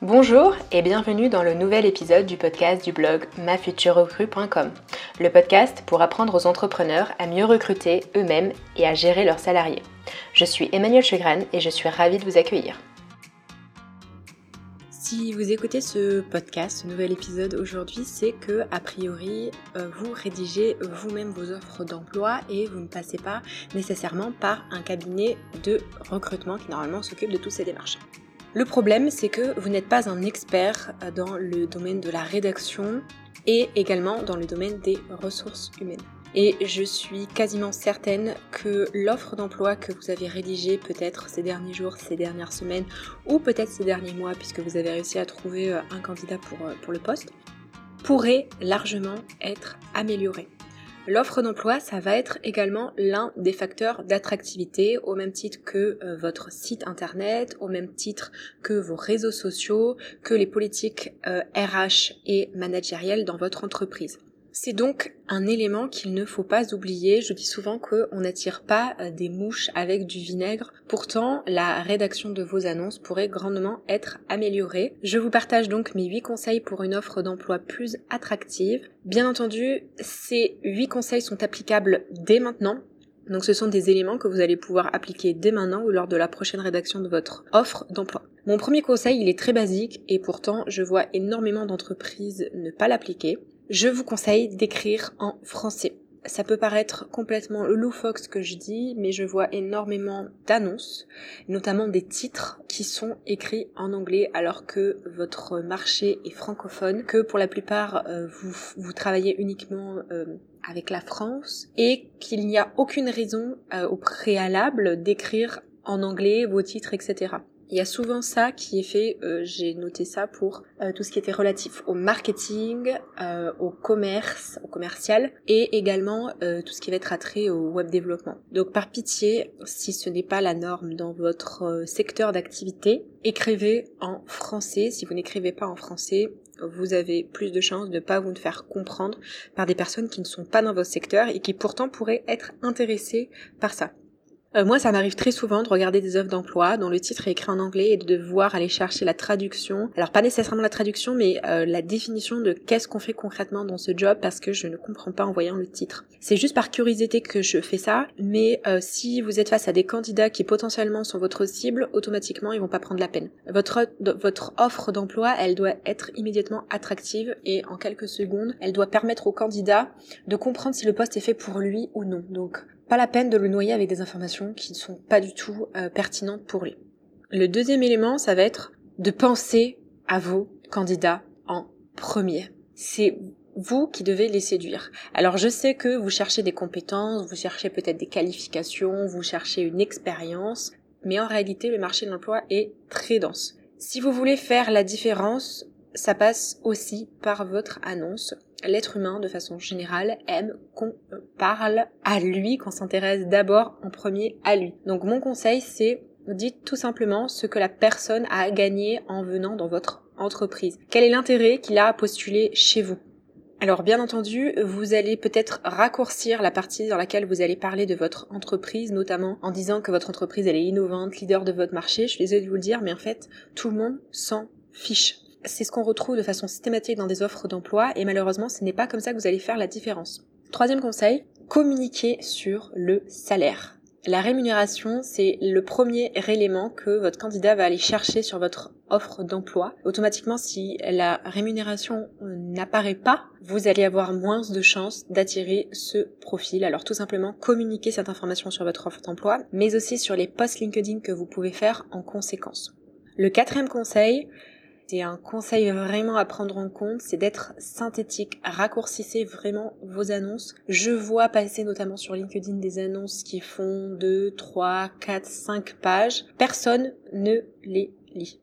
Bonjour et bienvenue dans le nouvel épisode du podcast du blog mafuturerecrue.com, le podcast pour apprendre aux entrepreneurs à mieux recruter eux-mêmes et à gérer leurs salariés. Je suis Emmanuel Chegran et je suis ravie de vous accueillir. Si vous écoutez ce podcast, ce nouvel épisode aujourd'hui, c'est que a priori euh, vous rédigez vous-même vos offres d'emploi et vous ne passez pas nécessairement par un cabinet de recrutement qui normalement s'occupe de tous ces démarches. Le problème, c'est que vous n'êtes pas un expert euh, dans le domaine de la rédaction et également dans le domaine des ressources humaines. Et je suis quasiment certaine que l'offre d'emploi que vous avez rédigée peut-être ces derniers jours, ces dernières semaines ou peut-être ces derniers mois puisque vous avez réussi à trouver euh, un candidat euh, pour le poste, pourrait largement être améliorée. L'offre d'emploi, ça va être également l'un des facteurs d'attractivité au même titre que euh, votre site internet, au même titre que vos réseaux sociaux, que les politiques RH euh, et managérielles dans votre entreprise. C'est donc un élément qu'il ne faut pas oublier. Je dis souvent qu'on n'attire pas euh, des mouches avec du vinaigre. Pourtant, la rédaction de vos annonces pourrait grandement être améliorée. Je vous partage donc mes 8 conseils pour une offre d'emploi plus attractive. Bien entendu, ces 8 conseils sont applicables dès maintenant. Donc ce sont des éléments que vous allez pouvoir appliquer dès maintenant ou lors de la prochaine rédaction de votre offre d'emploi. Mon premier conseil, il est très basique et pourtant je vois énormément d'entreprises ne pas l'appliquer je vous conseille d'écrire en français. Ça peut paraître complètement loufoque ce que je dis, mais je vois énormément d'annonces, notamment des titres qui sont écrits en anglais alors que votre marché est francophone, que pour la plupart euh, vous, travaillez uniquement euh, avec la France et qu'il n'y a aucune raison euh, au préalable d'écrire en anglais vos titres, etc. Il y a souvent ça qui est fait, euh, j'ai noté ça pour euh, tout ce qui était relatif au marketing, euh, au commerce, au commercial et également tout ce qui va être attrait au web développement. Donc par pitié, si ce n'est pas la norme dans votre secteur d'activité, écrivez en français. Si vous n'écrivez pas en français, vous avez plus de chances de ne pas vous faire comprendre par des personnes qui ne sont pas dans votre secteur et qui pourtant pourraient être intéressées par ça. Euh, moi, ça m'arrive très souvent de regarder des offres d'emploi dont le titre est écrit en anglais et de devoir aller chercher la traduction. Alors pas nécessairement la traduction, mais euh, la définition de qu'est-ce qu'on fait concrètement dans ce job parce que je ne comprends pas en voyant le titre. C'est juste par curiosité que je fais ça, mais euh, si vous êtes face à des candidats qui potentiellement sont votre cible, automatiquement ils vont pas prendre la peine. Votre votre offre d'emploi, elle doit être immédiatement attractive et en quelques secondes, elle doit permettre au candidat de comprendre si le poste est fait pour lui ou non. Donc pas la peine de le noyer avec des informations qui ne sont pas du tout euh, pertinentes pour lui. Le deuxième élément, ça va être de penser à vos candidats en premier. C'est vous qui devez les séduire. Alors je sais que vous cherchez des compétences, vous cherchez peut-être des qualifications, vous cherchez une expérience, mais en réalité le marché de l'emploi est très dense. Si vous voulez faire la différence, ça passe aussi par votre annonce. L'être humain, de façon générale, aime qu'on parle à lui, qu'on s'intéresse d'abord en premier à lui. Donc mon conseil, c'est dites tout simplement ce que la personne a gagné en venant dans votre entreprise. Quel est l'intérêt qu'il a à postuler chez vous? Alors bien entendu, vous allez peut-être raccourcir la partie dans laquelle vous allez parler de votre entreprise, notamment en disant que votre entreprise elle est innovante, leader de votre marché. Je suis désolée de vous le dire, mais en fait, tout le monde s'en fiche. C'est ce qu'on retrouve de façon systématique dans des offres d'emploi et malheureusement ce n'est pas comme ça que vous allez faire la différence. Troisième conseil, communiquer sur le salaire. La rémunération, c'est le premier élément que votre candidat va aller chercher sur votre offre d'emploi. Automatiquement, si la rémunération n'apparaît pas, vous allez avoir moins de chances d'attirer ce profil. Alors tout simplement, communiquer cette information sur votre offre d'emploi, mais aussi sur les posts LinkedIn que vous pouvez faire en conséquence. Le quatrième conseil, c'est un conseil vraiment à prendre en compte, c'est d'être synthétique. Raccourcissez vraiment vos annonces. Je vois passer notamment sur LinkedIn des annonces qui font 2, 3, 4, 5 pages. Personne ne les lit.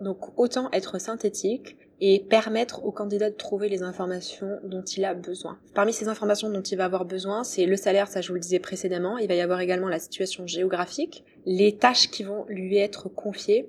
Donc autant être synthétique et permettre au candidat de trouver les informations dont il a besoin. Parmi ces informations dont il va avoir besoin, c'est le salaire, ça je vous le disais précédemment, il va y avoir également la situation géographique, les tâches qui vont lui être confiées,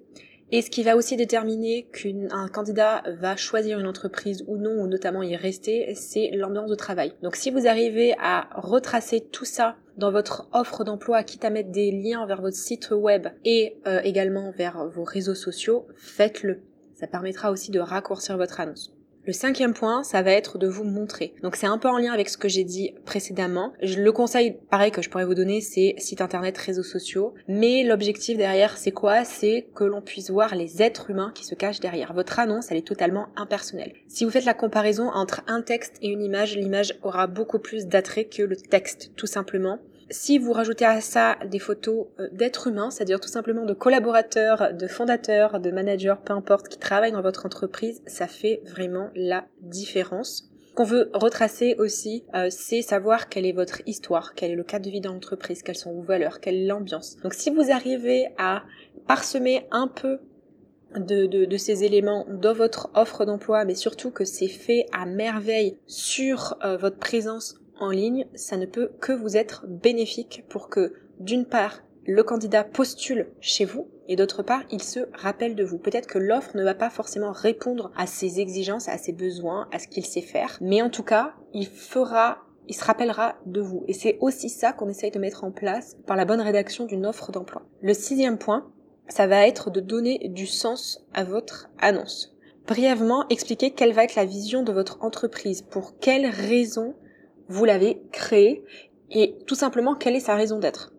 et ce qui va aussi déterminer qu'un candidat va choisir une entreprise ou non, ou notamment y rester, c'est l'ambiance de travail. Donc si vous arrivez à retracer tout ça dans votre offre d'emploi, quitte à mettre des liens vers votre site web et euh, également vers vos réseaux sociaux, faites-le Ça permettra aussi de raccourcir votre annonce. Le cinquième point, ça va être de vous montrer. Donc c'est un peu en lien avec ce que j'ai dit précédemment. Le conseil, pareil, que je pourrais vous donner, c'est site internet, réseaux sociaux. Mais l'objectif derrière, c'est quoi? C'est que l'on puisse voir les êtres humains qui se cachent derrière. Votre annonce, elle est totalement impersonnelle. Si vous faites la comparaison entre un texte et une image, l'image aura beaucoup plus d'attrait que le texte, tout simplement si vous rajoutez à ça des photos euh, d'êtres humains, c'est-à-dire tout simplement de collaborateurs, de fondateurs, de managers, peu importe, qui travaillent dans votre entreprise, ça fait vraiment la différence. Qu'on veut retracer aussi, euh, c'est savoir quelle est votre histoire, quel est le cadre de vie dans l'entreprise, quelles sont vos valeurs, quelle est l'ambiance. Donc si vous arrivez à parsemer un peu de, ces éléments dans votre offre d'emploi, mais surtout que c'est fait à merveille sur euh, votre présence en ligne, ça ne peut que vous être bénéfique pour que, d'une part, le candidat postule chez vous et d'autre part, il se rappelle de vous. Peut-être que l'offre ne va pas forcément répondre à ses exigences, à ses besoins, à ce qu'il sait faire, mais en tout cas, il fera il se rappellera de vous. Et c'est aussi ça qu'on essaye de mettre en place par la bonne rédaction d'une offre d'emploi. Le sixième point, ça va être de donner du sens à votre annonce. Brièvement, expliquer quelle va être la vision de votre entreprise, pour quelles raisons vous l'avez créé et tout simplement quelle est sa raison d'être?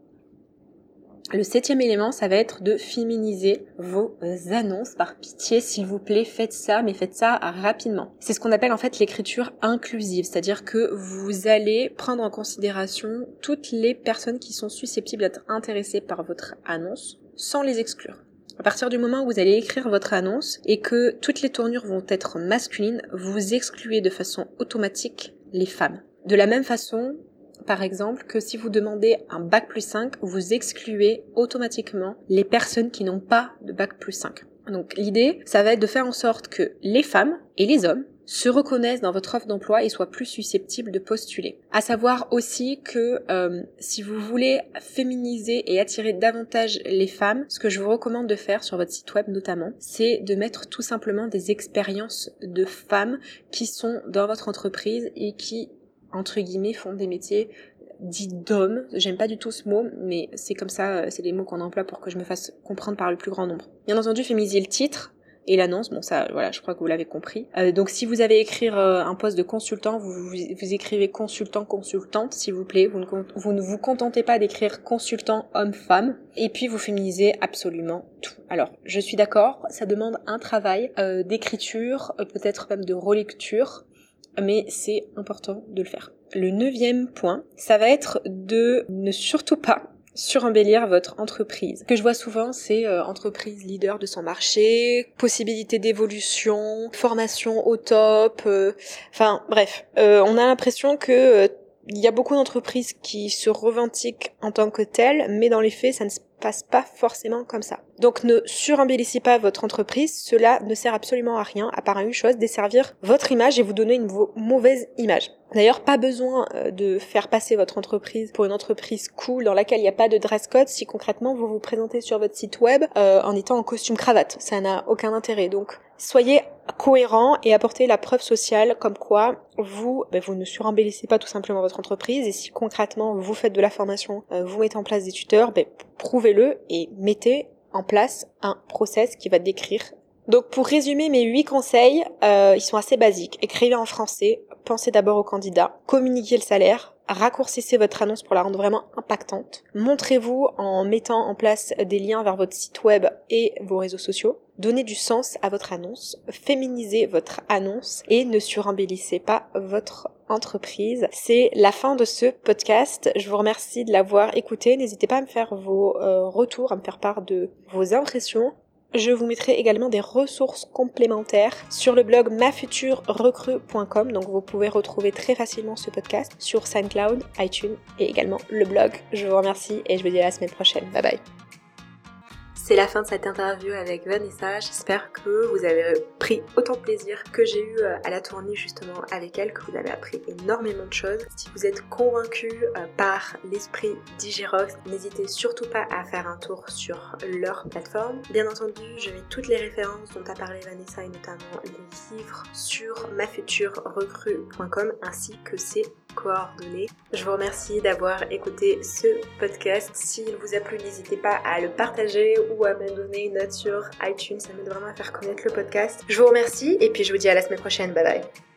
Le septième élément, ça va être de féminiser vos annonces. Par pitié, s'il vous plaît, faites ça, mais faites ça rapidement. C'est ce qu'on appelle en fait l'écriture inclusive, c'est-à-dire que vous allez prendre en considération toutes les personnes qui sont susceptibles d'être intéressées par votre annonce, sans les exclure. À partir du moment où vous allez écrire votre annonce et que toutes les tournures vont être masculines, vous excluez de façon automatique les femmes. De la même façon, par exemple, que si vous demandez un bac plus 5, vous excluez automatiquement les personnes qui n'ont pas de bac plus 5. Donc l'idée, ça va être de faire en sorte que les femmes et les hommes se reconnaissent dans votre offre d'emploi et soient plus susceptibles de postuler. À savoir aussi que euh, si vous voulez féminiser et attirer davantage les femmes, ce que je vous recommande de faire sur votre site web notamment, c'est de mettre tout simplement des expériences de femmes qui sont dans votre entreprise et qui entre guillemets, font des métiers dits d'hommes. J'aime pas du tout ce mot, mais c'est comme ça, euh, c'est les mots qu'on emploie pour que je me fasse comprendre par le plus grand nombre. Bien entendu, féminiser le titre et l'annonce, bon ça, voilà, je crois que vous l'avez compris. Euh, donc si vous avez écrire euh, un poste de consultant, vous, écrivez consultant, consultante, s'il vous plaît. Vous ne, vous ne vous contentez pas d'écrire consultant homme-femme. Et puis vous féminisez absolument tout. Alors, je suis d'accord, ça demande un travail d'écriture, peut-être même de relecture, mais c'est important de le faire. Le neuvième point, ça va être de ne surtout pas surembellir votre entreprise. Que je vois souvent, c'est euh, entreprise leader de son marché, possibilité d'évolution, formation au top, euh, enfin bref, euh, on a l'impression que il y a beaucoup d'entreprises qui se revendiquent en tant que telles, mais dans les faits, ça ne se passe pas forcément comme ça. Donc ne surembellissez pas votre entreprise, cela ne sert absolument à rien, à part une chose, desservir votre image et vous donner une mauvaise image. D'ailleurs, pas besoin euh, de faire passer votre entreprise pour une entreprise cool dans laquelle il n'y a pas de dress code si concrètement vous vous présentez sur votre site web euh, en étant en costume cravate. Ça n'a aucun intérêt. Donc, soyez cohérent et apportez la preuve sociale comme quoi vous, ben, vous ne surembellissez pas tout simplement votre entreprise et si concrètement vous faites de la formation, euh, vous mettez en place des tuteurs, ben, prouvez-le et mettez en place un process qui va décrire. Donc pour résumer mes huit conseils, euh, ils sont assez basiques. Écrivez en français, pensez d'abord au candidat, communiquez le salaire, raccourcissez votre annonce pour la rendre vraiment impactante, montrez-vous en mettant en place des liens vers votre site web et vos réseaux sociaux, donnez du sens à votre annonce, féminisez votre annonce et ne surembellissez pas votre entreprise. C'est la fin de ce podcast. Je vous remercie de l'avoir écouté. N'hésitez pas à me faire vos euh, retours, à me faire part de vos impressions je vous mettrai également des ressources complémentaires sur le blog mafuturerecrue.com. Donc vous pouvez retrouver très facilement ce podcast sur SoundCloud, iTunes et également le blog. Je vous remercie et je vous dis à la semaine prochaine. Bye bye. C'est la fin de cette interview avec Vanessa. J'espère que vous avez pris autant de plaisir que j'ai eu euh, à la tournée justement avec elle, que vous avez appris énormément de choses. Si vous êtes convaincu euh, par l'esprit d'Igerox, n'hésitez surtout pas à faire un tour sur leur plateforme. Bien entendu, je mets toutes les références dont a parlé Vanessa et notamment les livres sur mafuturerecrue.com ainsi que ses coordonnées. Je vous remercie d'avoir écouté ce podcast. S'il vous a plu, n'hésitez pas à le partager ou à me donner une note sur iTunes, ça m'aide vraiment à faire connaître le podcast. Je vous remercie et puis je vous dis à la semaine prochaine. Bye bye.